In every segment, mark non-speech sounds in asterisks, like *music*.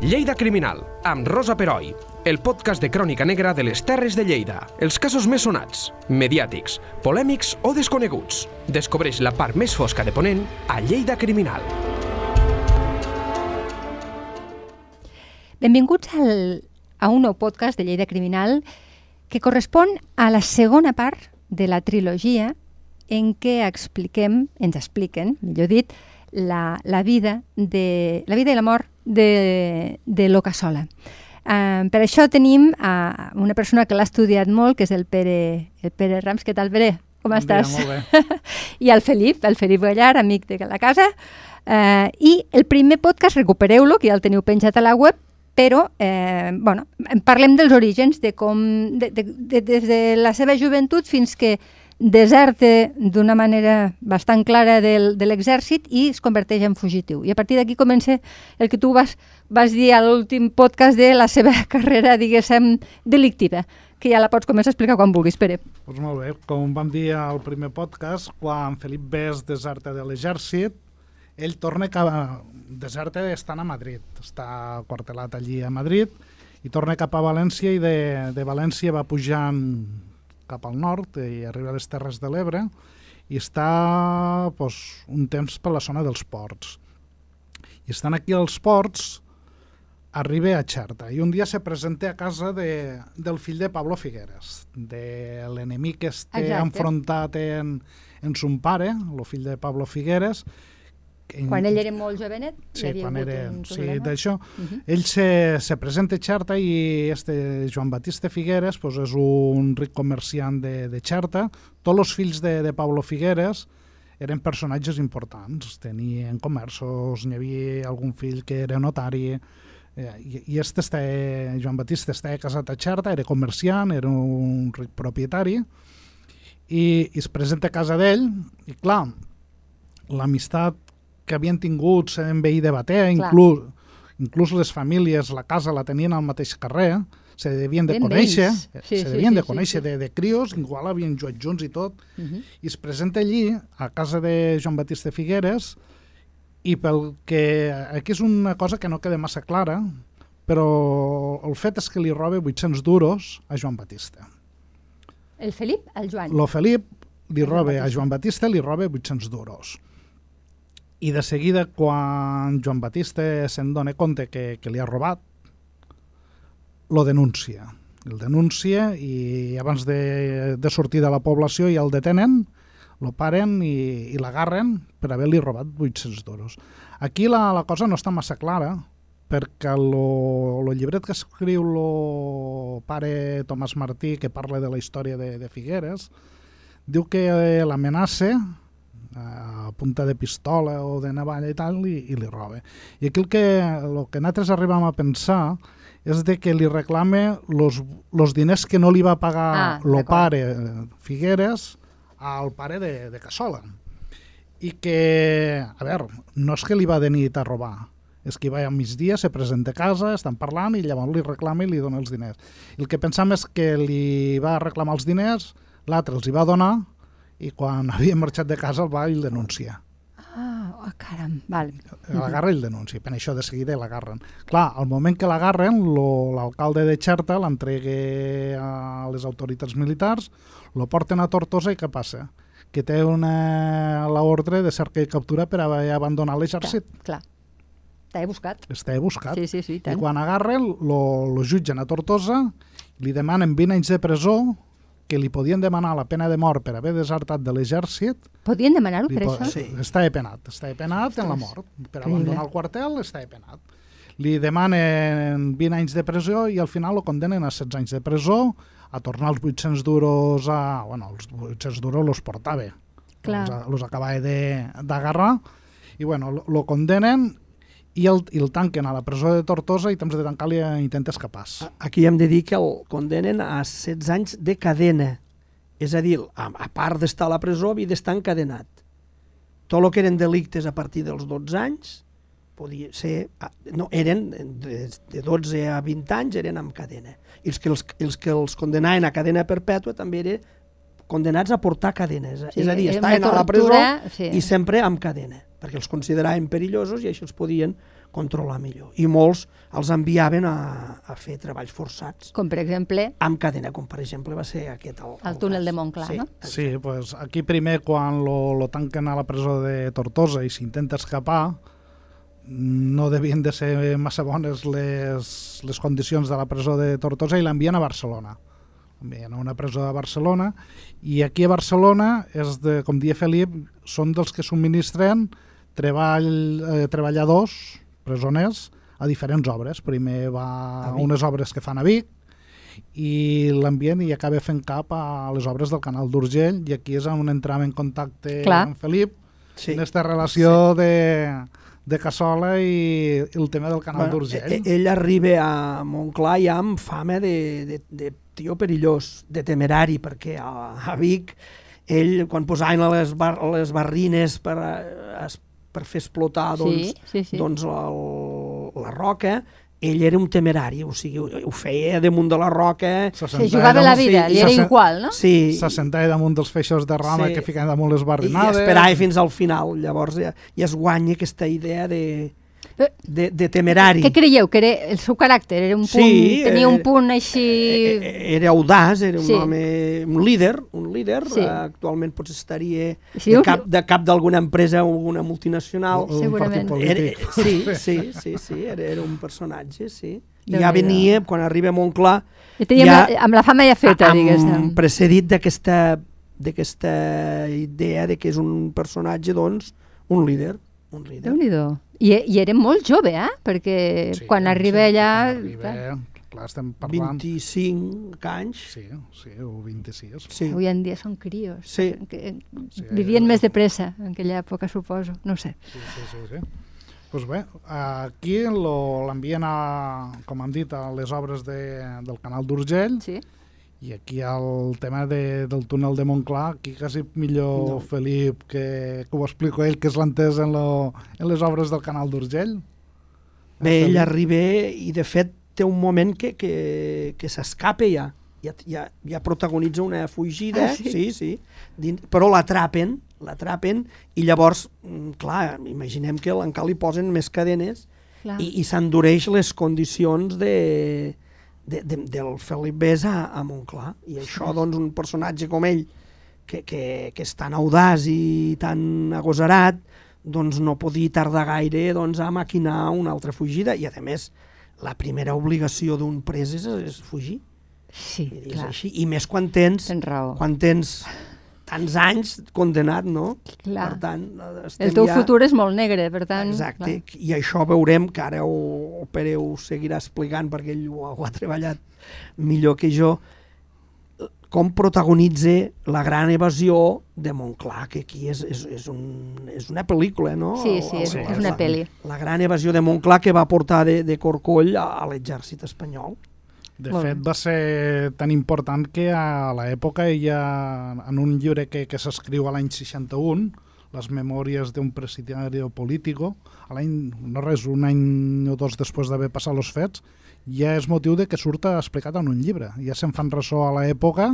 Lleida Criminal, amb Rosa Peroi, el podcast de crònica negra de les Terres de Lleida. Els casos més sonats, mediàtics, polèmics o desconeguts. Descobreix la part més fosca de Ponent a Lleida Criminal. Benvinguts al, a un nou podcast de Lleida Criminal que correspon a la segona part de la trilogia en què expliquem, ens expliquen, millor dit, la, la vida de la vida i la mort de, de l'Ocasola. Uh, per això tenim uh, una persona que l'ha estudiat molt, que és el Pere, el Pere Rams. Què tal, Pere? Com Bon dia, estàs? molt bé. *laughs* I el Felip, el Felip Gallar, amic de la casa. Uh, I el primer podcast, recupereu-lo, que ja el teniu penjat a la web, però eh, bueno, parlem dels orígens, de com, de, de, de, des de la seva joventut fins que deserte d'una manera bastant clara del, de l'exèrcit i es converteix en fugitiu. I a partir d'aquí comença el que tu vas, vas dir a l'últim podcast de la seva *laughs* carrera, diguéssim, delictiva, que ja la pots començar a explicar quan vulguis, Pere. Doncs molt bé, com vam dir al primer podcast, quan Felip Bes deserta de l'exèrcit, ell torna cap a... deserta estant a Madrid, està quartelat allí a Madrid, i torna cap a València i de, de València va pujant cap al nord i arriba a les Terres de l'Ebre i està pues, un temps per la zona dels ports. I estan aquí als ports, arriba a Xerta i un dia se presenta a casa de, del fill de Pablo Figueres, de l'enemic que està enfrontat en, en son pare, el fill de Pablo Figueres. En- Quan ell era molt jovenet, hi Sí, havia quan era... un Sí, d'això. Uh -huh. Ell se, se presenta a Xerta i este Joan Batista Figueres pues, és un ric comerciant de, de Xerta. Tots els fills de, de Pablo Figueres eren personatges importants, tenien comerços, n'hi havia algun fill que era notari, eh, i, i este està, Joan Batista estava casat a Xerta, era comerciant, era un ric propietari, i, i es presenta a casa d'ell, i clar, l'amistat que havien tingut en veí de Batea, inclús, inclús les famílies, la casa la tenien al mateix carrer, se devien de Ben conèixer. Sí, se sí, devien sí, de sí, conèixer sí. De, de crios, igual havien jugat junts i tot, Uh -huh. i es presenta allí, a casa de Joan Batista Figueres, i pel que... Aquí és una cosa que no queda massa clara, però el fet és que li roba 800 duros a Joan Batista. El Felip, el Joan. Lo Felip li roba a. Joan Batista li roba 800 duros. I de seguida, quan Joan Batista se'n dona compte que, que li ha robat, lo denuncia. El denuncia i abans de, de sortir de la població ja el detenen, lo paren i, i l'agarren per haver-li robat 800 duros. Aquí la, la cosa no està massa clara, perquè lo, lo llibret que escriu lo pare Tomàs Martí, que parla de la història de, de Figueres, diu que eh, l'amenaça a punta de pistola o de navalla i tal, i, i li roba. I aquí el que, el que nosaltres arribam a pensar és de que li reclame los, los diners que no li va pagar Ah, ah, lo pare eh, Figueres al pare de, de Cassola. I que, a veure, no és que li va de nit a robar, és que va a migdia, se presenta a casa, estan parlant i llavors li reclama i li dona els diners. I el que pensam és que li va reclamar els diners, l'altre els hi va donar i quan *laughs* havia marxat de casa el va i el denuncia. Ah, oh, caram, val. L'agarra i el denuncia, per això de seguida l'agarren. Clar, al moment que l'agarren, lo- l'alcalde de Xerta l'entregue a les autoritats militars, lo porten a Tortosa i què passa? Que té una l'ordre de cerca i captura per haver abandonat l'exèrcit. Clar, clar. T'he buscat. Està buscat. Sí, sí, sí, i I tant. quan agarren, lo, lo jutgen a Tortosa, li demanen 20 anys de presó, que li podien demanar la pena de mort per haver desertat de l'exèrcit, Podien demanar-ho per això? sí. està penat, està penat en la mort. Per abandonar el quartel està penat. Li demanen 20 anys de presó i al final lo condenen a 16 anys de presó, a tornar els 800 duros a... Bueno, els 800 duros los portava. Clar. Los, los acabava de- d'agarrar i bueno, lo condenen i el, i el tanquen a la presó de Tortosa i temps de tancar-li intenta escapar. Aquí hem de dir que el condenen a 16 anys de cadena. És a dir, a, a part d'estar a la presó, havia d'estar encadenat. Tot el que eren delictes a partir dels 12 anys, podia ser... No, eren de, de 12 a 20 anys, eren amb cadena. I els que els, els que els condenaven a cadena perpètua també eren condenats a portar cadenes. Sí, és a dir, estaven a la presó sí. i sempre amb cadena, perquè els consideraven perillosos i així els podien controlar millor. I molts els enviaven a, a fer treballs forçats Com per exemple amb cadena, com per exemple va ser aquest el, el túnel de Montclar, sí, no? Sí, pues aquí primer quan lo, lo tanquen a la presó de Tortosa i s'intenta escapar, no devien de ser massa bones les, les condicions de la presó de Tortosa i l'envien a Barcelona. A una presó de Barcelona i aquí a Barcelona, és de, com dia Felip, són dels que subministren treball, eh, treballadors, presoners, a diferents obres. Primer va A unes obres que fan a Vic i l'ambient i acaba fent cap a les obres del canal d'Urgell i aquí és on entrem en contacte Clar. amb Felip Sí. en aquesta relació sí. de, de Cassola i, i el tema del canal Bueno, d'Urgell. e- ell arriba a Montclar ja amb fama de, de, de tio perillós, de temerari, perquè a, a Vic ell, quan posaven les, bar, les barrines per, es- per fer explotar Sí, doncs, sí, sí. doncs el, la roca, ell era un temerari, o sigui, ho, feia damunt de la roca... Se Se sentava jugava la vida, sí, li era igual, no? Sí, Se sentava damunt dels feixos de rama Sí. que ficaven damunt les i, i barrinades. esperava fins al final. Llavors ja, ja es guanya aquesta idea de, de, de temerari. Què creieu? Que era el seu caràcter? Era un punt, Sí, tenia eh, un punt així... Eh, eh, Era audaç, era un Sí. home, un líder, un líder, Sí. eh, actualment potser estaria Sí, de un- cap, de cap d'alguna empresa o alguna multinacional. un Segurament. partit Era, polític. sí, sí, sí, sí, era, era un personatge, sí. I ja venia, quan arriba a Montclar, I tenia ja amb, la, amb la fama ja feta, amb, diguéssim. precedit d'aquesta d'aquesta idea de que és un personatge, doncs, un líder. Un líder. Déu-n'hi-do. I, I era molt jove, eh? Perquè sí, quan arriba allà... Quan arriba, clar, estem parlant... 25 anys. Sí, sí, o 26. Sí. Avui en dia són crios. Sí. Que Sí, vivien eh, més de pressa en aquella època, suposo. No ho sé. Sí, sí, sí. sí. Pues bé, aquí lo- l'envien, a, com hem dit, a les obres de, del canal d'Urgell Sí. I aquí el tema de, del túnel de Montclar, aquí quasi millor No. Felip que, que ho explico ell, que és l'entès en, lo, en les obres del canal d'Urgell. Bé, ell arriba i de fet té un moment que, que, que s'escapa ja. Ja, ja, ja protagonitza una fugida, Ah, sí? sí, sí, dins, però l'atrapen, l'atrapen i llavors, mm, clar, imaginem que encara li posen més cadenes Clar. i, i s'endureix les condicions de, de, de, del Felip Bés a, a Montclar. I això, doncs, un personatge com ell, que, que, que és tan audaç i tan agosarat, doncs no podia tardar gaire doncs, a maquinar una altra fugida. I, a més, la primera obligació d'un pres és, és fugir. Sí, I és clar. així. I més quan tens, Tens raó. quan tens tants anys condenat, no? Clar. Per tant, estem El teu ja... futur és molt negre, per tant... Exacte, i això veurem que ara ho, el Pere ho seguirà explicant perquè ell ho, ho ha treballat millor que jo, com protagonitza la gran evasió de Montclar, que aquí és, és, és, un, és una pel·lícula, no? Sí, sí, és, és una la, pel·li. La gran evasió de Montclar que va portar de, de Corcoll a, a l'exèrcit espanyol. De Molt fet, bé. va ser tan important que a l'època ella, en un llibre que, que s'escriu a l'any 61, les memòries d'un presidiario político, a l'any, no res, un any o dos després d'haver passat els fets, ja és motiu de que surta explicat en un llibre. Ja se'n fan ressò a l'època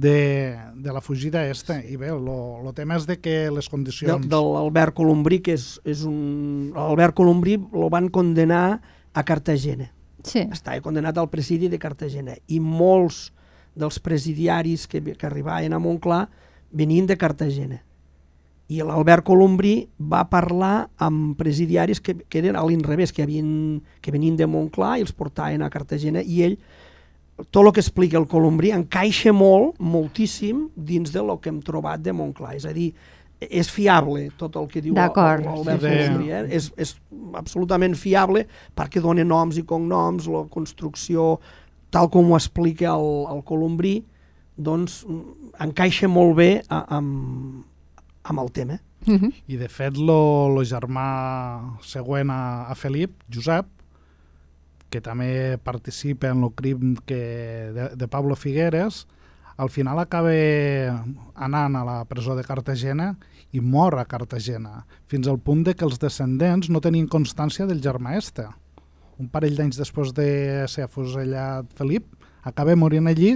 de, de la fugida esta. I bé, el tema és de que les De, condicions... de l'Albert Colombrí, que és, és un... L'Albert Colombrí lo van condenar a Cartagena. Sí. estava condenat al presidi de Cartagena i molts dels presidiaris que, que arribaven a Montclar venien de Cartagena. I l'Albert Colombrí va parlar amb presidiaris que, que eren a l'inrevés, que, havien, que venien de Montclar i els portaven a Cartagena i ell, tot el que explica el Colombrí encaixa molt, moltíssim, dins de lo que hem trobat de Montclar. És a dir, és fiable tot el que diu l'Albert. Colombrí. Eh? És, és absolutament fiable perquè dona noms i cognoms, la construcció, tal com ho explica el, el Colombrí, doncs mm, encaixa molt bé a, amb, amb el tema. Mhm. I de fet, lo, lo germà següent a, a Felip, Josep, que també participa en el crim que, de, de Pablo Figueres, al final acaba anant a la presó de Cartagena i mor a Cartagena, fins al punt de que els descendents no tenien constància del germà este. Un parell d'anys després de ser afusellat Felip, acaba morint allí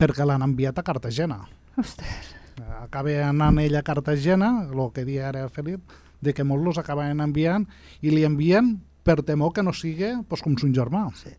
perquè l'han enviat a Cartagena Ostres. acaba anant ell a Cartagena, el que dia era Felip, de que molts los acaben enviant i li envien per temor que no sigui pues, com son germà. Sí.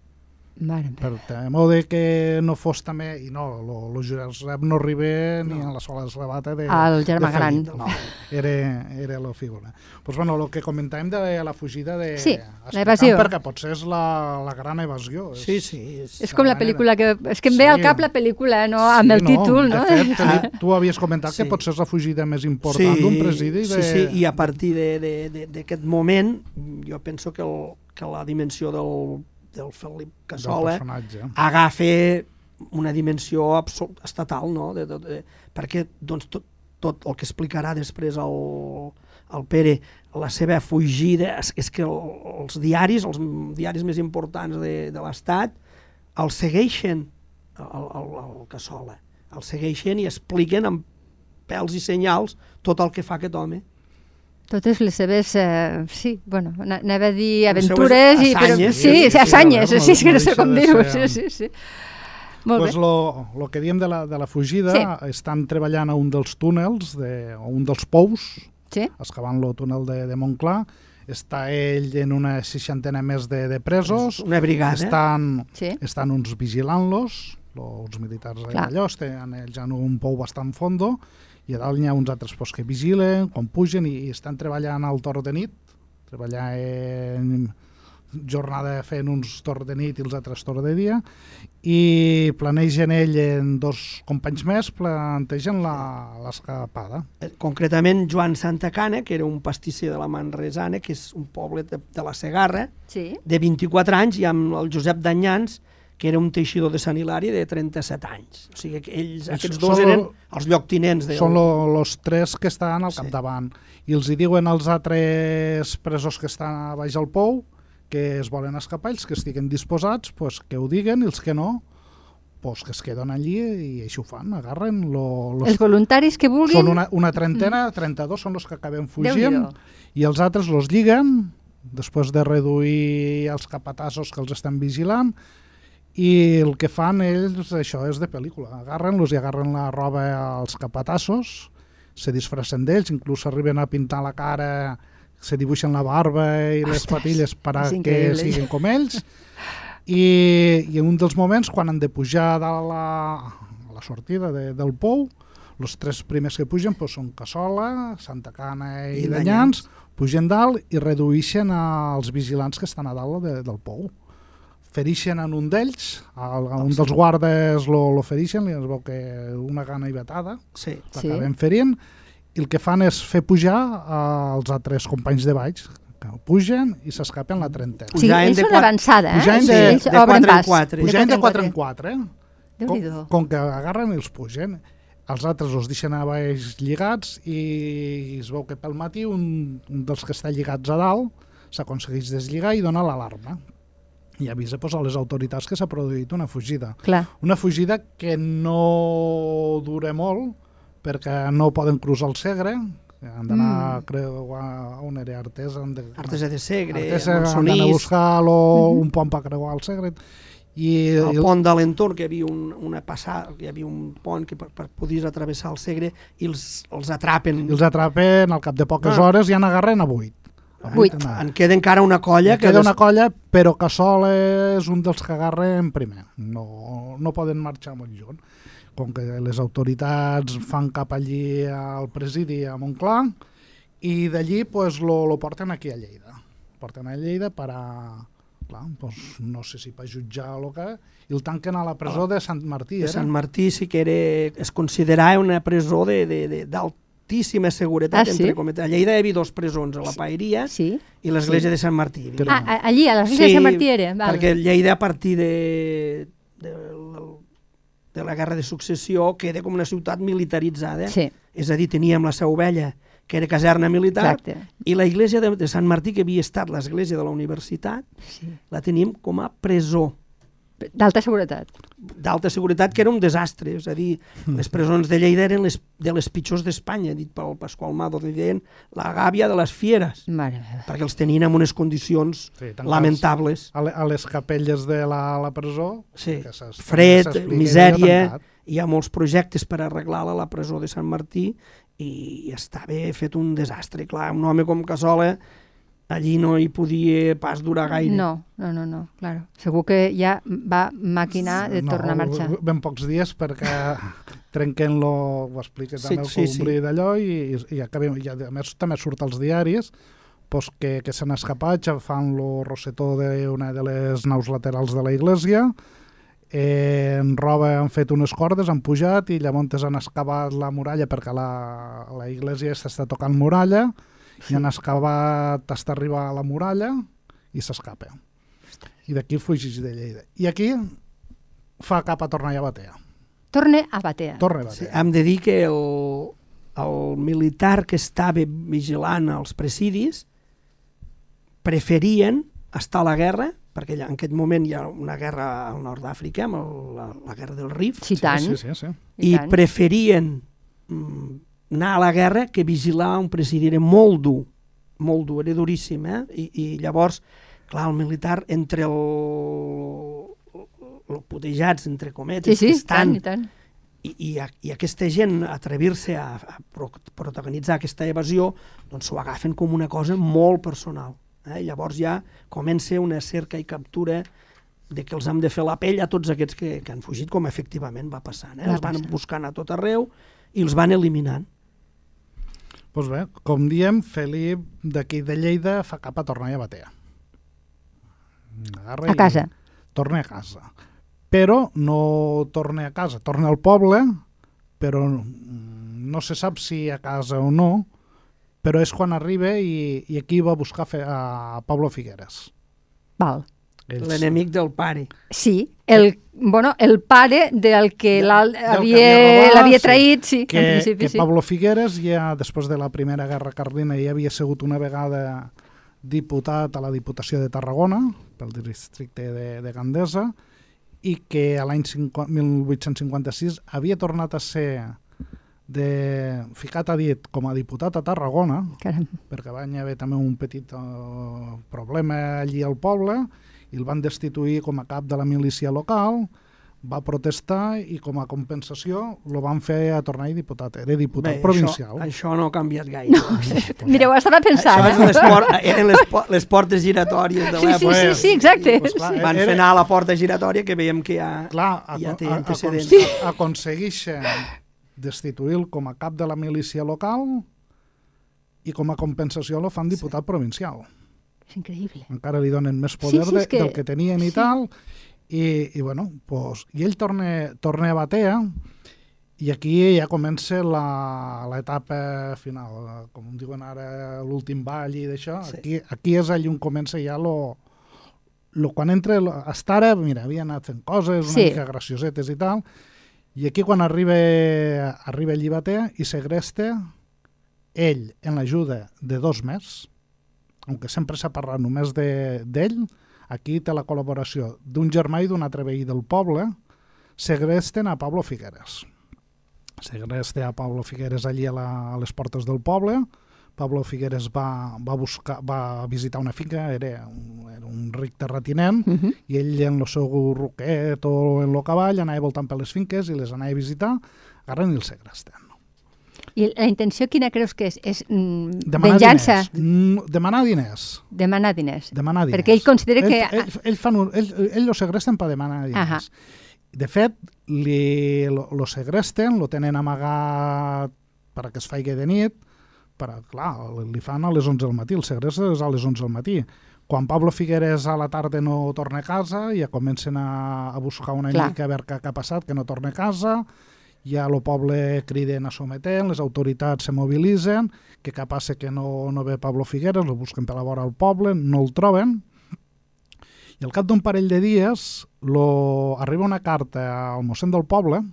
Mare Per temor de que no fos també... I no, lo, lo Josep no arriba ni a la sola esrebata de, Al germà de gran. No, era, era la figura. Pues bueno, el que comentàvem de la fugida de... Sí, l'evasió. Perquè potser és la, la gran evasió. És- Sí, sí. És... És com la manera. pel·lícula que... És que em ve Sí. al cap la pel·lícula, no? Amb el Sí, títol, no? De fet, tu havies comentat Sí. que potser és la fugida més important d'un presidi. De... Sí, sí, i a partir de- de- de- d'aquest moment jo penso que, el, que la dimensió del, del Felip del Cassola personatge. agafa una dimensió estatal, no? De, de, de, perquè doncs, tot, tot el que explicarà després el, el Pere, la seva fugida, és, és que el, els diaris, els diaris més importants de, de l'Estat, el segueixen, el, el, el Cassola, el segueixen i expliquen amb pèls i senyals tot el que fa aquest home. Totes les seves, eh, sí, bueno, ana- anava a dir Les aventures seues i... Però, assanyes. sí, Sí, sí, sí, assanyes, sí, és que no sé com dir-ho, sí, sí, sí. Molt Pues bé. lo, lo que diem de la, de la fugida, Sí. estan treballant a un dels túnels, de, a un dels pous, Sí, excavant el túnel de, de Montclar, està ell en una seixantena més de, de presos, Una brigada. estan, sí. estan uns vigilant-los, els militars Clar. d'allò, estan ells en un pou bastant fondo, i a dalt n'hi ha uns altres pues, que vigilen, quan pugen, i, i estan treballant al torn de nit, treballar en jornada fent uns torns de nit i els altres torns de dia, i planegen ell en dos companys més, plantegen la- l'escapada. Eh, concretament Joan Santacana, que era un pastisser de la Manresana, que és un poble de, de la Segarra, Sí. de 24 anys, i amb el Josep Danyans, que era un teixidor de Sant Hilari de 37 anys. O sigui que ells, Això aquests dos són eren lo- els lloctinents de... Són els tres que estan al Sí. capdavant. I els hi diuen als altres presos que estan a baix al pou que es volen escapar, els que estiguen disposats, pues, que ho diguen, i els que no, pues, que es queden allí i així ho fan, agarren. Lo, los, Els voluntaris que vulguin... són una, una trentena, 32 són els que acaben fugint, i els altres los lliguen, després de reduir els capatassos que els estan vigilant, i el que fan ells, això és de pel·lícula, agarren-los i agarren la roba als capatassos, se disfressen d'ells, inclús arriben a pintar la cara, se dibuixen la barba i les Ostres, patilles per a que siguin com ells, i, i en un dels moments, quan han de pujar de la, a la sortida de, del pou, els tres primers que pugen pues, són Cassola, Santa Cana i, I Danyans. Pugen dalt i redueixen els vigilants que estan a dalt de, del pou. Ferixen en un d'ells, a, a un dels guardes lo, lo ferixen, li es veu que una gana i vetada, Sí. Sí. l'acabem ferint, i el que fan és fer pujar als altres companys de baix, que pugen i s'escapen la trentena. Sigui, Pujaven ells de són quatre- avançada, eh? pujaven Sí, de- ells de obren quatre en pas. quatre. Pugen de 4 en 4, eh? Com, com que agarren i els pugen. Els altres els deixen a baix lligats i es veu que pel matí un, un dels que està lligats a dalt s'aconsegueix deslligar i dona l'alarma. I avisa pues, a les autoritats que s'ha produït una fugida. Clar. Una fugida que no dura molt perquè no poden cruzar el Segre, han d'anar Mm. a creuar on era Artesa, han de, Artesa de Segre, Artesa han d'anar a buscar lo, un pont per creuar el Segre i, el pont de l'entorn, que hi havia un, una passada, que hi havia un pont que per, per podies atravessar el Segre i els, els atrapen. i els atrapen al cap de poques Ah. hores i en agarren a 8. Vuit. En queda encara una colla Ja que... queda des- una colla, però Casol és un dels que agarren primer. No, no poden marxar molt lluny. Com que les autoritats fan cap allí al presidi a Montclar i d'allí pues, lo, lo porten aquí a Lleida. Porten a Lleida per a... Clar, pues, no sé si per jutjar o que... I el tanquen a la presó de Sant Martí. de Era? Sant Martí sí que era, es considerava una presó de, d'altíssima seguretat. Ah, sí? entre cometes. A Lleida hi havia dos presons, a la Paeria Sí. i l'església de Sant Martí. Ah, a- allí, a l'església de Sant Martí era. Val. perquè Lleida a partir de, de, de la guerra de successió queda com una ciutat militaritzada. Sí, És a dir, teníem la Seu Vella, que era caserna militar, exacte. i la iglesia de, de Sant Martí, que havia estat l'església de la universitat, Sí. la teníem com a presó D'alta seguretat. d'alta seguretat, que era un desastre. És a dir, les presons de Lleida eren les, de les pitjors d'Espanya, dit pel Pasqual Mado, li deien la gàbia de les fieres, Mare perquè els tenien en unes condicions Sí, lamentables. A, a les capelles de la, la presó. Sí. que Fred, misèria, hi ha molts projectes per arreglar-la a la presó de Sant Martí i estava fet un desastre. Clar, un home com Casola allí no hi podia pas durar gaire. No, no, no, no, claro. Segur que ja va maquinar de tornar a marxar. Ben pocs dies perquè *laughs* trenquen-lo, ho explica també Sí, el sí, Cumbrí d'allò i, i, acabem, i a més també surt als diaris pues, que, que s'han escapat, ja fan lo rosetó d'una de les naus laterals de la iglesia, eh, en roba han fet unes cordes, han pujat i llavors han excavat la muralla perquè la, la iglesia està tocant muralla i han excavat fins arribar a la muralla i s'escapa. I d'aquí fugix de Lleida. I aquí fa cap a tornar a Batea. Torne a Batea. Torna a Sí, Batea. hem de dir que el, el militar que estava vigilant els presidis preferien estar a la guerra, perquè en aquest moment hi ha una guerra al nord d'Àfrica, amb el, la, la guerra del Rif, Sí, tant. Sí, sí, sí. i, tant. preferien mm, anar a la guerra que vigilar un president. Era molt dur, molt dur, era duríssim, eh? I, i llavors, clar, el militar, entre el, el putejats, entre cometes, Sí, sí, que estan, tant, i tant. i, i, a- i aquesta gent atrevir-se a, a pro- protagonitzar aquesta evasió, doncs s'ho agafen com una cosa molt personal. Eh? Llavors ja comença una cerca i captura de que els hem de fer la pell a tots aquests que, que han fugit, com efectivament va passant. Eh? Va els van passar. buscant a tot arreu i els van eliminant. Pues bé, com diem, Felip d'aquí de Lleida fa cap a tornar a Batea. Agarra A casa. Torna a casa. Però no torna a casa, torna al poble, però no se sap si a casa o no, però és quan arriba i, i aquí va buscar a Pablo Figueres. Val. L'enemic del pare. Sí, el, bueno, el pare del que l'havia sí. traït, sí, que, en principi que sí. Pablo Figueres ja després de la Primera Guerra Carlina ja havia sigut una vegada diputat a la Diputació de Tarragona pel districte de, de Gandesa i que a l'any 50 1856 havia tornat a ser de, ficat a dit com a diputat a Tarragona Caram. perquè va haver també un petit uh, problema allí al poble i el van destituir com a cap de la milícia local, va protestar i com a compensació lo van fer a tornar a diputat. Era diputat Bé, provincial. Això, això no ha canviat gaire. *laughs* Mireu, estava pensant. Això eh? les por eren les, po les portes giratòries de Sí, sí, l'època. sí, sí, exacte. Pues clar, Van era- fer anar a la porta giratòria que veiem que ja, Clar, ja té a, a, antecedents. sí. aconsegueixen destituir-lo com a cap de la milícia local i com a compensació lo fan diputat provincial. És increïble. encara li donen més poder Sí, sí, de, que- del que tenien i sí. tal, i, i bueno, pues, i ell torna, torna a Batea, i aquí ja comença la- l'etapa final, com diuen ara, l'últim ball i d'això, Sí. aquí, aquí és allà on comença ja lo, lo quan entra, lo, hasta ara, mira, havia anat fent coses una Sí. mica graciosetes i tal, i aquí quan arriba, arriba allí Batea i segresta ell, en l'ajuda de dos més, aunque sempre s'ha parlat només de- d'ell, aquí té la col·laboració d'un germà i d'un altre veí del poble, segresten a Pablo Figueres. Segresten a Pablo Figueres allí a, la, a les portes del poble, Pablo Figueres va, va, buscar, va visitar una finca, era un, era un ric terratinent, Uh -huh. i ell en el seu roquet o en el cavall anava voltant per les finques i les anava a visitar, agarren i el segresten. I la intenció quina creus que és? És mm, Demanar venjança? diners. Mm, Demanar diners. Demanar diners. Demanar diners. Perquè ell considera ell, que... Ell, ell, fan un, ell, ell lo segresten per demanar diners. Ahà. De fet, li, lo, lo segresten, lo tenen amagat perquè es faigui de nit, per, clar, li fan a les 11 del matí, el segrest és a les 11 del matí. Quan Pablo Figueres a la tarda no torna a casa, ja comencen a, a buscar una Clar. mica a veure què, què ha passat, que no torna a casa, ja el poble criden a sometent, les autoritats se mobilitzen, que què passa que no, no ve Pablo Figueres, lo busquen per la vora al poble, no el troben, i al cap d'un parell de dies lo... arriba una carta al mossèn del poble,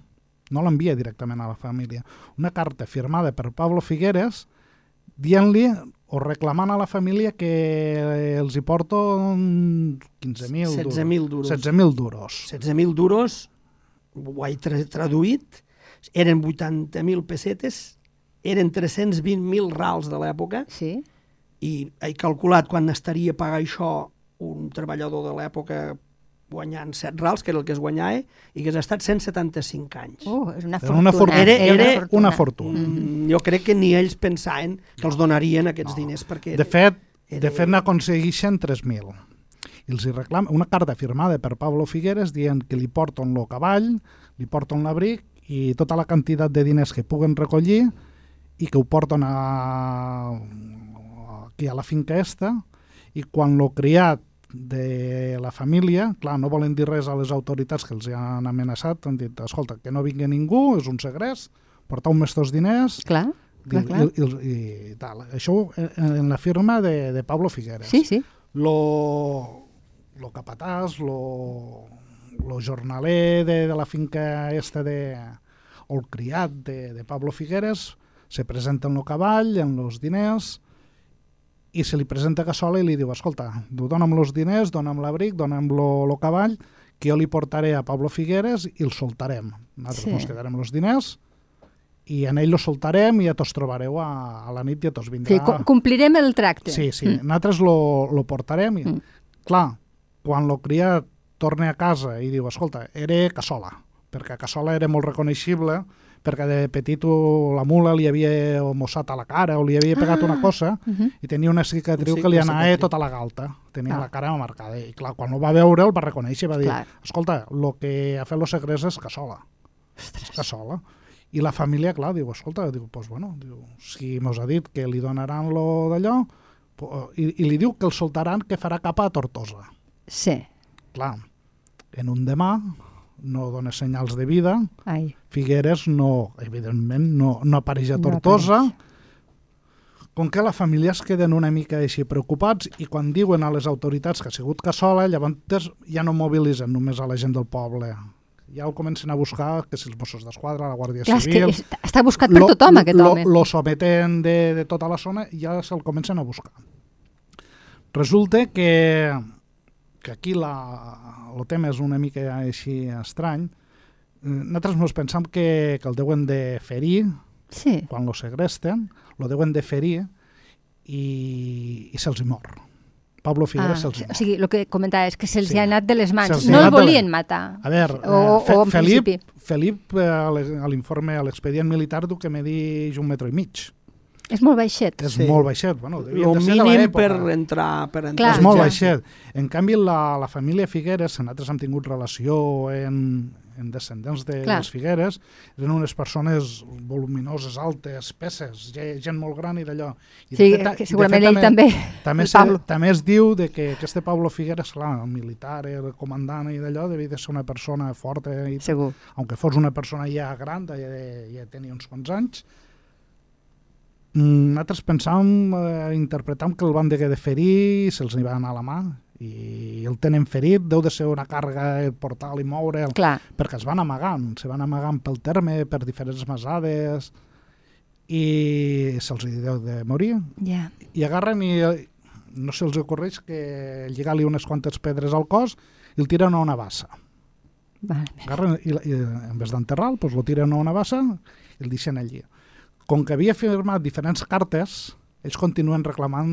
no l'envia directament a la família, una carta firmada per Pablo Figueres dient-li o reclamant a la família que els hi porto 15.000 duros. 16.000 duros. 16.000 duros. 16.000 duros, ho he tra traduït, eren 80.000 pessetes, eren 320.000 rals de l'època, Sí. i he calculat quan estaria a pagar això un treballador de l'època guanyant 7 rals, que era el que es guanyava, i que has estat 175 anys. Uh, és una Era fortuna. una fortuna. Era- era una fortuna. Mm, jo crec que ni ells pensaven que els donarien aquests diners, perquè... De fet, era- de fet n'aconsegueixen 3.000. I els hi reclam una carta firmada per Pablo Figueres dient que li porten el cavall, li porten l'abric i tota la quantitat de diners que puguen recollir i que ho porten a, aquí a la finca esta i quan lo criat de la família, clar, no volen dir res a les autoritats que els han amenaçat, han dit, escolta, que no vingui ningú, és un segrest, porteu-me estos diners, Clar, clar, i, clar. i, i, i tal. Això en en la firma de, de Pablo Figueres. Sí, sí. Lo, lo capatàs, lo, lo jornaler de, de la finca esta de, o el criat de, de Pablo Figueres se presenta en lo cavall, en los diners, i se li presenta a Cassola i li diu, escolta, dona'm los diners, dona'm l'abric, dona'm lo, lo cavall, que jo li portaré a Pablo Figueres i el soltarem. Nosaltres Sí. ens quedarem los diners i en ell lo soltarem i ja tos trobareu a, a la nit i ja tos vindrà. sí co- complirem el tracte. Sí, sí, mm. nosaltres lo, lo portarem i, mm. clar, quan lo criat torna a casa i diu, escolta, era Cassola, perquè Cassola era molt reconeixible, perquè de petit o la mula li havia mossat a la cara o li havia pegat Ah. una cosa Uh -huh. i tenia una cicatriu Sí, que li anava cicatriu. tota la galta. Tenia Ah. la cara marcada. I clar, quan ho va veure el va reconèixer, va dir, Clar. escolta, el que ha fet los segrets és Cassola. És Cassola. I la família, clar, diu, escolta, diu, pues bueno, diu, si mos ha dit que li donaran lo d'allò, i, i li diu que el soltaran que farà cap a Tortosa. Sí. Clar, en un demà no dona senyals de vida, Ai. Figueres no, evidentment, no, no apareix a No Tortosa, apareix. com que la família es queden una mica així preocupats i quan diuen a les autoritats que ha sigut Cassola, llavors ja no mobilitzen només a la gent del poble. Ja el comencen a buscar, que si els Mossos d'Esquadra, la Guàrdia Clar, és que Civil... és, està buscat per tothom, aquest lo, home. Lo someten de, de tota la zona i ja se'l comencen a buscar. Resulta que, que aquí la, el tema és una mica així estrany. Eh, Nosaltres ens pensam que, que el deuen de ferir Sí. quan lo segresten, lo deuen de ferir i, i se'ls mor. Pablo Ah, Figueres se'ls hi o mor. sigui, el que comentava és que se'ls Sí. ha anat de les mans. No el de volien les- matar. A veure, O- eh, Fe- o Felip. Felip eh, a l'informe, a l'expedient militar, diu que medeix un metro i mig. És molt baixet. És Sí. molt baixet. Bueno, El de ser de mínim per entrar, per entrar. Clar, és molt ja. baixet. En canvi, la, la família Figueres, nosaltres hem tingut relació en, en descendents de, Clar. dels Figueres, eren unes persones voluminoses, altes, ge- gent molt gran i d'allò. Sí, de fet, que de segurament fet ell també. També, el se, també es diu de que aquest Pablo Figueres, clar, el militar, el comandant i d'allò, devia de ser una persona forta, i, Segur. aunque fos una persona ja gran, ja, ja tenia uns quants anys, nosaltres pensàvem, eh, interpretàvem que el van degué de ferir, se'ls va anar a la mà, i el tenen ferit, deu de ser una càrrega el portal i moure'l, perquè es van amagant, se van amagant pel terme, per diferents masades, i se'ls deu de morir. Ja. I agarren i eh, no se'ls ocorreix que lligar-li unes quantes pedres al cos i el tiren a una bassa. Vale. Agarren i, i en vez d'enterrar-lo, doncs lo tiren a una bassa i el deixen allí. Com que havia firmat diferents cartes, ells continuen reclamant,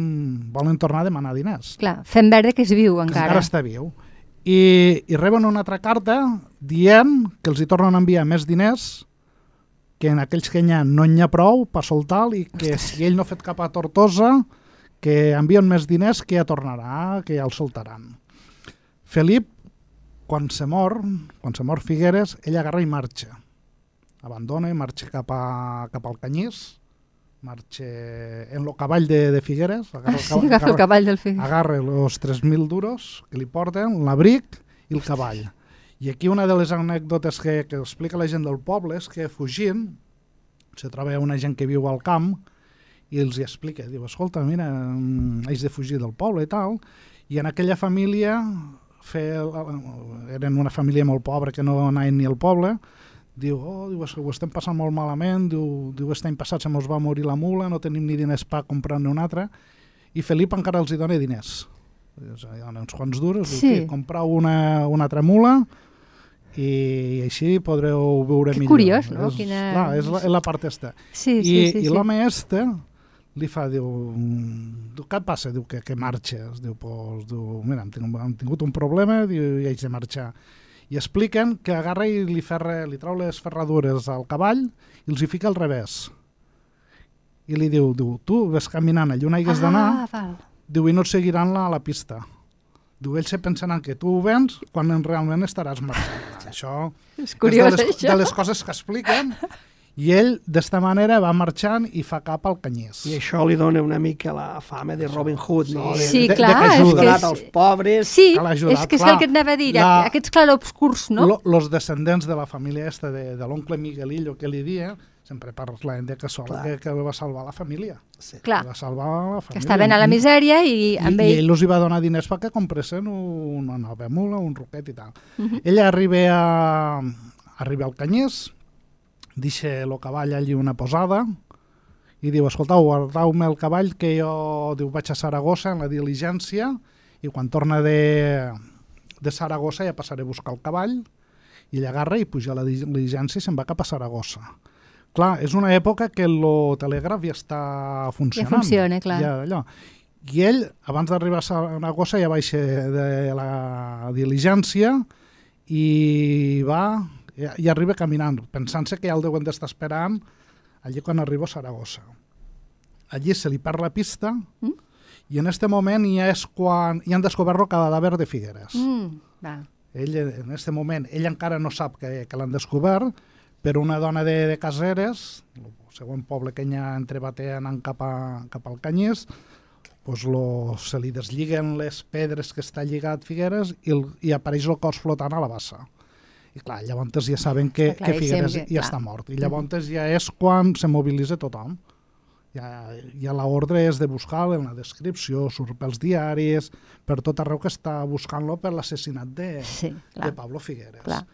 volen tornar a demanar diners. Clar, fem veure que es viu Que encara. encara està viu. I, I reben una altra carta dient que els hi tornen a enviar més diners que en aquells que n'hi ha no n'hi ha prou per soltar i que si ell no ha fet cap a Tortosa que envien més diners que ja tornarà, que ja el soltaran. Felip, quan se mor, quan se mor Figueres, ell agarra i marxa. Abandona i marxa cap, a, cap al Canyís, marxa en el cavall de, de Figueres, *laughs* agarra Ah, sí, agafa el cavall del fill. agarra els 3.000 duros que li porten, l'abric i el cavall. I aquí una de les anècdotes que, que explica la gent del poble és que fugint se troba una gent que viu al camp i els hi explica, diu, escolta, mira, mm, haig de fugir del poble i tal, i en aquella família fer, eren una família molt pobra que no anaven ni al poble, diu, oh, diu, ho estem passant molt malament, diu, diu aquest any passat se mos va morir la mula, no tenim ni diners per comprar-ne una altra, i Felip encara els hi dona diners. Dius, hi dona uns quants duros, Sí. diu, comprar una, una altra mula i així podreu veure Que millor. curiós, no? És, Quina- Clar, és la, és la part esta. Sí, I, sí, sí. i sí. l'home este li fa, diu, "Mm, diu què passa? Diu que, que marxes. Diu, pues, diu, mira, hem tingut, hem tingut un problema diu, i haig de marxar. I expliquen que agarra i li, ferra, li trau les ferradures al cavall i els hi fica al revés. I li diu, diu tu ves caminant allà on hagués d'anar, Ah, val. diu, i no et seguiran la, a la pista. Diu, ells se pensaran que tu ho vens quan en realment estaràs marxant. *laughs* Això És curiós, és de les, això. de les coses que expliquen. *laughs* I ell, d'esta manera, va marxant i fa cap al canyís. I això li dona una mica la fama de Robin Hood, no? De, Sí, de- de clar, que és ajuda. que és... als pobres. Sí, que l'ha ajudat, és que és clar. el que et anava a dir, La- aquests clarobscurs, no? Lo, los descendents de la família esta de, de l'oncle Miguelillo que li dia, sempre parlen de que sol Clar. que, que va salvar la família. Sí. Clar, Que va salvar la família. que estaven a la misèria i I, amb i ell... ell els hi va donar diners perquè compressen una nova mula, un roquet i tal. Mhm. Ella arriba, a, arriba al canyís, deixa el cavall allí una posada i diu, escoltau, guardau-me el cavall que jo diu, vaig a Saragossa en la diligència i quan torna de, de Saragossa ja passaré a buscar el cavall i ella agarra i puja a la diligència i se'n va cap a Saragossa. Clar, és una època que el telègraf ja està funcionant. funciona, clar. Ja, allò. I ell, abans d'arribar a Saragossa, ja baixa de la diligència i va i, i arriba caminant, pensant-se que ja el deuen d'estar esperant allí quan arriba a Saragossa. Allí se li perd la pista Mm. i en este moment ja és quan ja han descobert el cadàver de Figueres. Mm, val. Ell, en aquest moment, ell encara no sap que, que l'han descobert, però una dona de, de Caseres, el següent poble que ella entrebaté anant cap, a, cap al Canyís, pues lo, se li deslliguen les pedres que està lligat Figueres i, el, i apareix el cos flotant a la bassa. I clar, llavors ja saben que, Està que Figueres que- ja clar. està mort. I llavors ja és quan se mobilitza tothom. Ja, ja l'ordre és de buscar en la descripció, surt pels diaris, per tot arreu que està buscant-lo per l'assassinat de, Sí, de clar. Pablo Figueres. clar.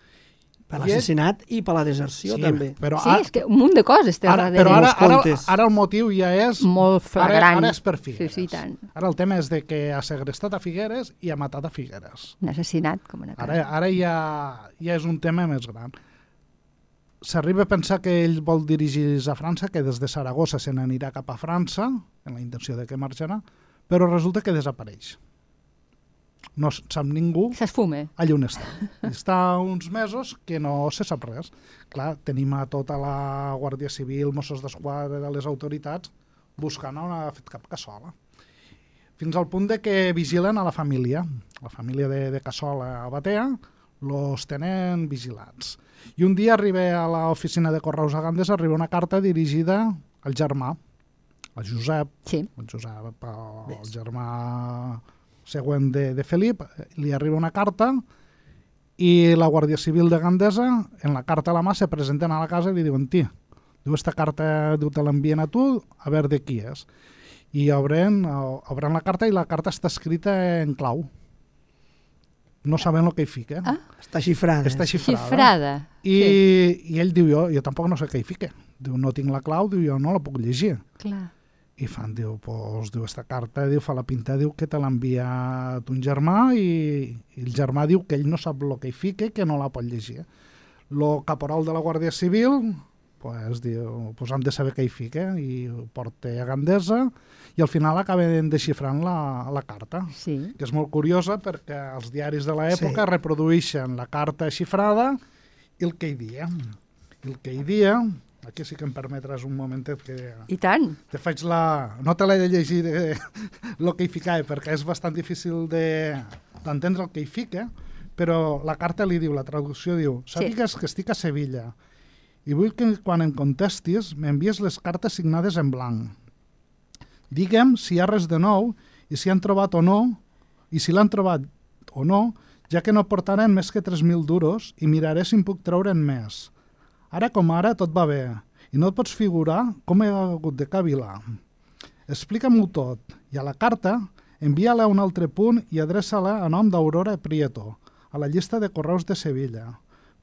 Per l'assassinat i per la deserció, Sí, també. Però Sí, ara, és que un munt de coses té ara, darrere. però ara, Els ara, contes. ara el motiu ja és... Molt flagrant. Ara, ara és per Figueres. Sí, sí, tant. Ara el tema és de que ha segrestat a Figueres i ha matat a Figueres. Un assassinat, com una Ara, cosa. ara ja, ja és un tema més gran. S'arriba a pensar que ell vol dirigir-se a França, que des de Saragossa se n'anirà cap a França, en la intenció de que marxarà, però resulta que desapareix. No sap ningú S'esfume. allà on està. *laughs* Està uns mesos que no se sap res. Clar, tenim a tota la Guàrdia Civil, Mossos d'Esquadra, de les autoritats, buscant on ha fet cap cassola. Fins al punt de que vigilen a la família. La família de, de Cassola a Batea los tenen vigilats. I un dia arriba a l'oficina de Correus a Gandes, arriba una carta dirigida al germà, al Josep, Sí. el Josep, el, el germà següent de, de Felip, li arriba una carta i la Guàrdia Civil de Gandesa, en la carta a la mà, se presenten a la casa i li diuen, ti, diu, esta carta diu, te l'envien a tu, a veure de qui és. I obren, obren la carta i la carta està escrita en clau. No saben el que hi fica. Ah, Està xifrada. Està xifrada. Xifrada. I, Sí, I ell diu, jo, jo tampoc no sé què hi fica. Diu, no tinc la clau, diu, jo no la puc llegir. clar. I fan, diu, pues, diu, esta carta, diu, fa la pinta, diu, que te l'ha enviat un germà i, i el germà diu que ell no sap el que hi fica i que no la pot llegir. Lo caporal de la Guàrdia Civil, pues, diu, pues han de saber què hi fica i ho porta a Gandesa i al final acaben desxifrant la, la carta Sí. que és molt curiosa perquè els diaris de l'època Sí. reprodueixen la carta xifrada i el que hi dia. I el que hi dia, aquí sí que em permetràs un momentet que I tant. te faig la... No te l'he de llegir eh, *laughs* el que hi ficava, perquè és bastant difícil de- d'entendre el que hi fica, però la carta li diu, la traducció diu, sàpigues que estic a Sevilla i vull que quan em contestis m'envies les cartes signades en blanc. Digue'm si hi ha res de nou i si han trobat o no, i si l'han trobat o no, ja que no portaran més que 3.000 duros i miraré si en puc treure'n més. Ara com ara tot va bé i no et pots figurar com he hagut de cavilar. Explica'm-ho tot i a la carta envia-la a un altre punt i adreça-la a nom d'Aurora Prieto, a la llista de correus de Sevilla.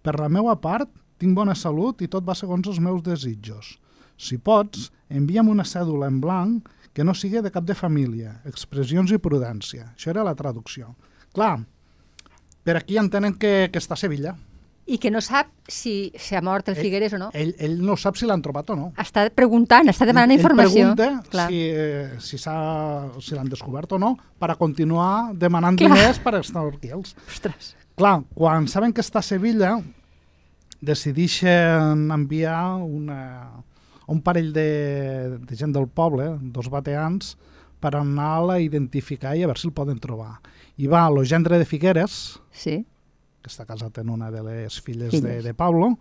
Per la meva part, tinc bona salut i tot va segons els meus desitjos. Si pots, envia'm una cèdula en blanc que no sigui de cap de família, expressions i prudència. Això era la traducció. Clar, per aquí entenen que, que està a Sevilla. I que no sap si s'ha mort el Figueres o no. Ell, ell no sap si l'han trobat o no. Està preguntant, està demanant ell, informació. Ell pregunta Clar. si, eh, si, si l'han descobert o no per a continuar demanant Clar. diners per extorquir-los. Ostres. Clar, quan saben que està a Sevilla, decideixen enviar una, un parell de, de gent del poble, dos bateans, per anar-la a identificar i a veure si el poden trobar. I va lo gendre de Figueres, Sí. Que està casat en una de les filles, Filles. De, de Pablo,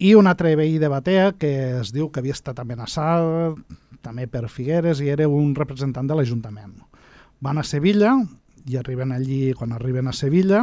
i un altre veí de Batea que es diu que havia estat amenaçat també per Figueres i era un representant de l'Ajuntament. Van a Sevilla i arriben allí, quan arriben a Sevilla,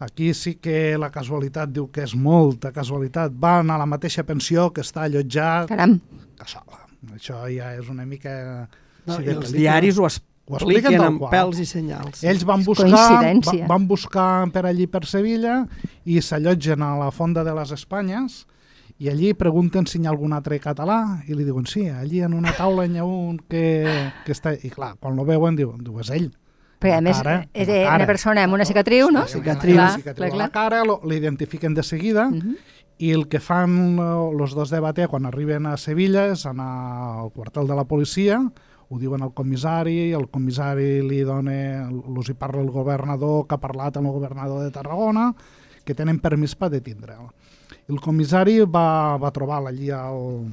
aquí sí que la casualitat diu que és molta casualitat, van a la mateixa pensió que està allotjat Caram. Cassola. Això ja és una mica... No, sí, els diaris ho Ho expliquen tal qual. pèls i senyals. Ells van És buscar, van buscar per allí per Sevilla i s'allotgen a la Fonda de les Espanyes i allí pregunten si hi ha algun altre català i li diuen sí, allí en una taula hi ha un que, que està... I clar, quan lo veuen diuen, diu, és ell. Perquè a La més cara, era la cara. una persona amb una cicatriu, no? Sí, cicatriu. Una Clar, cicatriu clar, a la clar. cara, lo- l'identifiquen de seguida Mhm. i el que fan els dos de Batea quan arriben a Sevilla és anar al quartel de la policia, ho diuen al comissari, el comissari li dona, els hi parla el governador que ha parlat amb el governador de Tarragona, que tenen permís per detindre'l. El comissari va, va trobar allí al,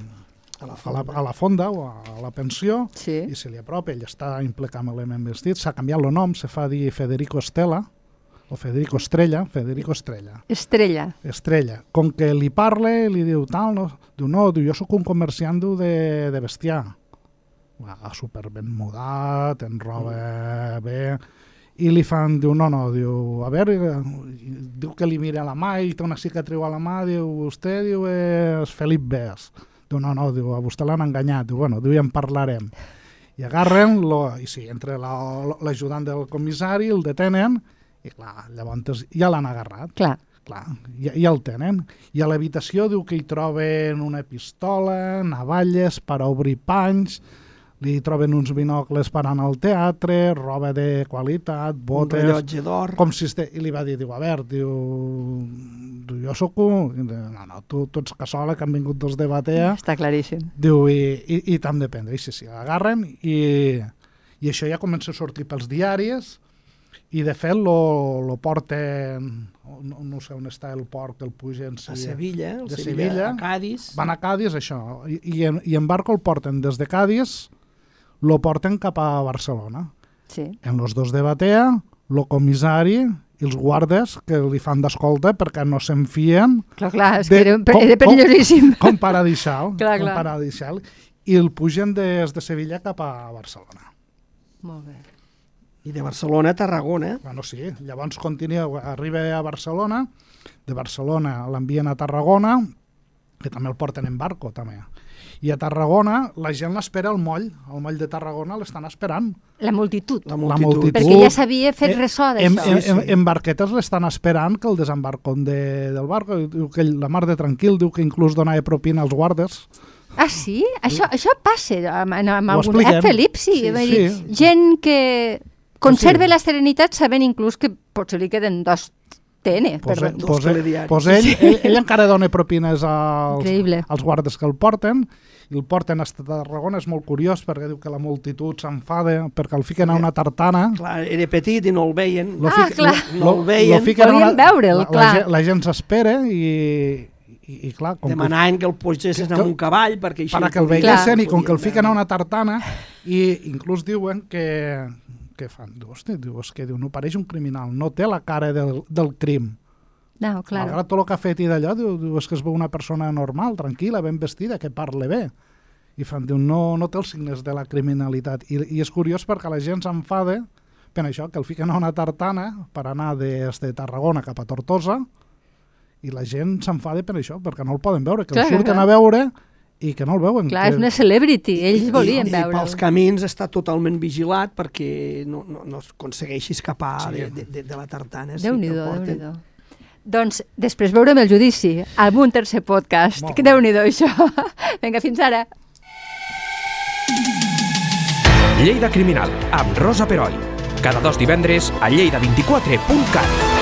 A la a, la, a la fonda o a la pensió Sí. i se li apropa, ell està impecablement vestit, s'ha canviat el nom, se fa dir Federico Estela, o Federico Estrella, Federico Estrella. Estrella. Estrella. Com que li parla, li diu tal, no? diu no, diu, jo sóc un comerciant de, de bestiar. Va, super ben mudat, en roba bé, i li fan, diu, no, no, diu, a veure, diu que li mira la mà i té una cicatriu a la mà, diu, vostè, diu, és Felip Bes. Diu, no, no, diu, a vostè l'han enganyat, diu, bueno, diu, ja en parlarem. I agarren, lo, i sí, entre la- l'ajudant del comissari, el detenen, i clar, llavors ja l'han agarrat Clar. clar, ja, ja el tenen. I a l'habitació diu que hi troben una pistola, navalles per obrir panys, li troben uns binocles per anar al teatre, roba de qualitat, Un botes... rellotge d'or. Com si este... I li va dir, diu, a veure, diu, diu jo sóc un... No, no, tu, tu ets cassola, que han vingut dos de batea. Està claríssim. Diu, i, i, i t'han de prendre. I sí, sí, l'agarren i, i això ja comença a sortir pels diaris i de fet lo, lo porten, no, no sé on està el port, que el pugen. Si, A Sevilla, el de Sevilla, Sevilla. a Cádiz. Van a Cádiz, això, i, i, en, i en barco el porten des de Cádiz, lo porten cap a Barcelona. Sí. En los dos de Batea, lo comissari i els guardes que li fan d'escolta perquè no se'n fien Clar, clar, és De- que era, com- era perillosíssim. com para deixar, *laughs* Clar, com clar. para deixar, i el pugen des de Sevilla cap a Barcelona. Molt bé. I de Barcelona a Tarragona. Bueno, sí, llavors continua, arriba a Barcelona, de Barcelona l'envien a Tarragona, que també el porten en barco, també. I a Tarragona la gent l'espera al moll, al moll de Tarragona l'estan esperant. La multitud. La La multitud. multitud. Perquè ja s'havia fet Eh, ressò En, d'això. en, Sí, en, sí. en barquetes l'estan esperant que el desembarcon de, del barco. Diu que la mar de tranquil, diu que inclús donava propina als guardes. Ah, sí? Això, això passa amb, amb, amb Ho algun... expliquem. Eh, Felip, sí. Sí, vull dir, sí. Gent que conserva Sí. la serenitat sabent inclús que potser li queden dos TN. Per... dos pues, ell, pues ell, ell, ell encara dona propines als, Increïble. als guardes que el porten i el porten a Tarragona, és molt curiós perquè diu que la multitud s'enfada perquè el fiquen a una tartana Clar, era petit i no el veien. Lo Ah, clar. No- no el veien. fiquen a Volien veure'l, la, clar. La, gent- la gent s'espera i, i, i clar, com Demanaven que el posessin que- amb un cavall perquè que, així... para que el podien- veiessin i com que el podien fiquen a una tartana i inclús diuen que què fan? Diu, hosti, diu, és que diu, no pareix un criminal, no té la cara del, del crim. No, clar. Malgrat tot el que ha fet i d'allò, diu, diu, és que es veu una persona normal, tranquil·la, ben vestida, que parle bé. I fan, diu, no, no té els signes de la criminalitat. I, i és curiós perquè la gent s'enfada per això, que el fiquen a una tartana per anar des de Tarragona cap a Tortosa i la gent s'enfada per això, perquè no el poden veure, que Clar, el surten clar. a veure i que no el veuen. Clar, que... és una celebrity. Ells volien I, i veure'l. pels camins està totalment vigilat perquè no, no, no es aconsegueixi escapar Sí. de, de, de, de la tartana. Déu-n'hi-do, el porten. Déu-n'hi-do. Doncs després veurem el judici amb un tercer podcast. Molt Que bé. Déu-n'hi-do, això. *laughs* Vinga, fins ara. Lleida Criminal, amb Rosa Peroi. Cada dos divendres a lleida24.cat.